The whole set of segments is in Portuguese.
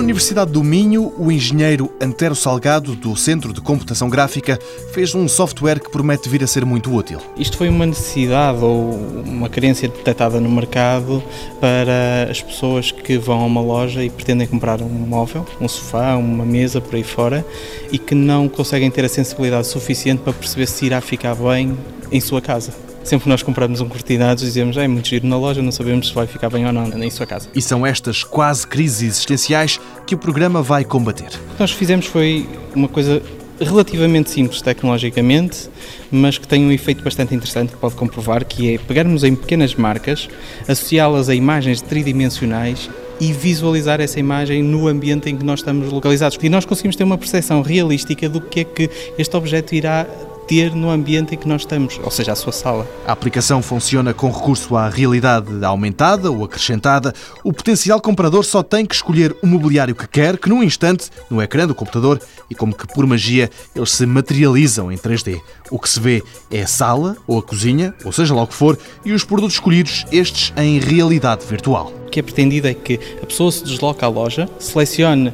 Universidade do Minho, o engenheiro Antero Salgado, do Centro de Computação Gráfica, fez um software que promete vir a ser muito útil. Isto foi uma necessidade ou uma carência detectada no mercado para as pessoas que vão a uma loja e pretendem comprar um móvel, um sofá, uma mesa por aí fora e que não conseguem ter a sensibilidade suficiente para perceber se irá ficar bem em sua casa. Sempre que nós compramos um cortinado, dizemos é muito giro na loja, não sabemos se vai ficar bem ou não em sua casa. E são estas quase crises existenciais que o programa vai combater. O que nós fizemos foi uma coisa relativamente simples tecnologicamente, mas que tem um efeito bastante interessante que pode comprovar, que é pegarmos em pequenas marcas, associá-las a imagens tridimensionais e visualizar essa imagem no ambiente em que nós estamos localizados. E nós conseguimos ter uma percepção realística do que é que este objeto irá ter no ambiente em que nós estamos, ou seja, a sua sala. A aplicação funciona com recurso à realidade aumentada ou acrescentada. O potencial comprador só tem que escolher o mobiliário que quer, que num instante, no ecrã do computador, e como que por magia, eles se materializam em 3D. O que se vê é a sala ou a cozinha, ou seja lá o que for, e os produtos escolhidos, estes em realidade virtual. O que é pretendido é que a pessoa se desloca à loja, selecione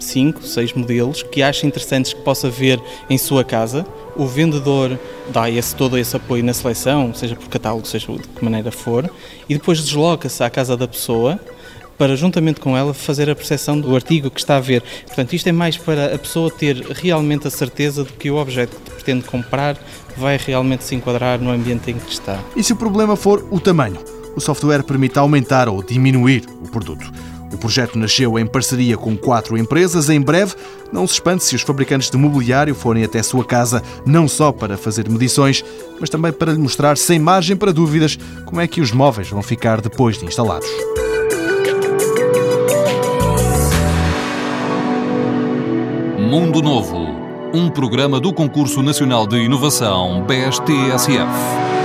cinco, seis modelos que acha interessantes que possa ver em sua casa. O vendedor dá esse, todo esse apoio na seleção, seja por catálogo, seja de que maneira for, e depois desloca-se à casa da pessoa para, juntamente com ela, fazer a percepção do artigo que está a ver. Portanto, isto é mais para a pessoa ter realmente a certeza de que o objeto que pretende comprar vai realmente se enquadrar no ambiente em que está. E se o problema for o tamanho? O software permite aumentar ou diminuir o produto. O projeto nasceu em parceria com quatro empresas. Em breve, não se espante se os fabricantes de mobiliário forem até sua casa, não só para fazer medições, mas também para lhe mostrar, sem margem para dúvidas, como é que os móveis vão ficar depois de instalados. Mundo Novo, um programa do Concurso Nacional de Inovação BSTSF.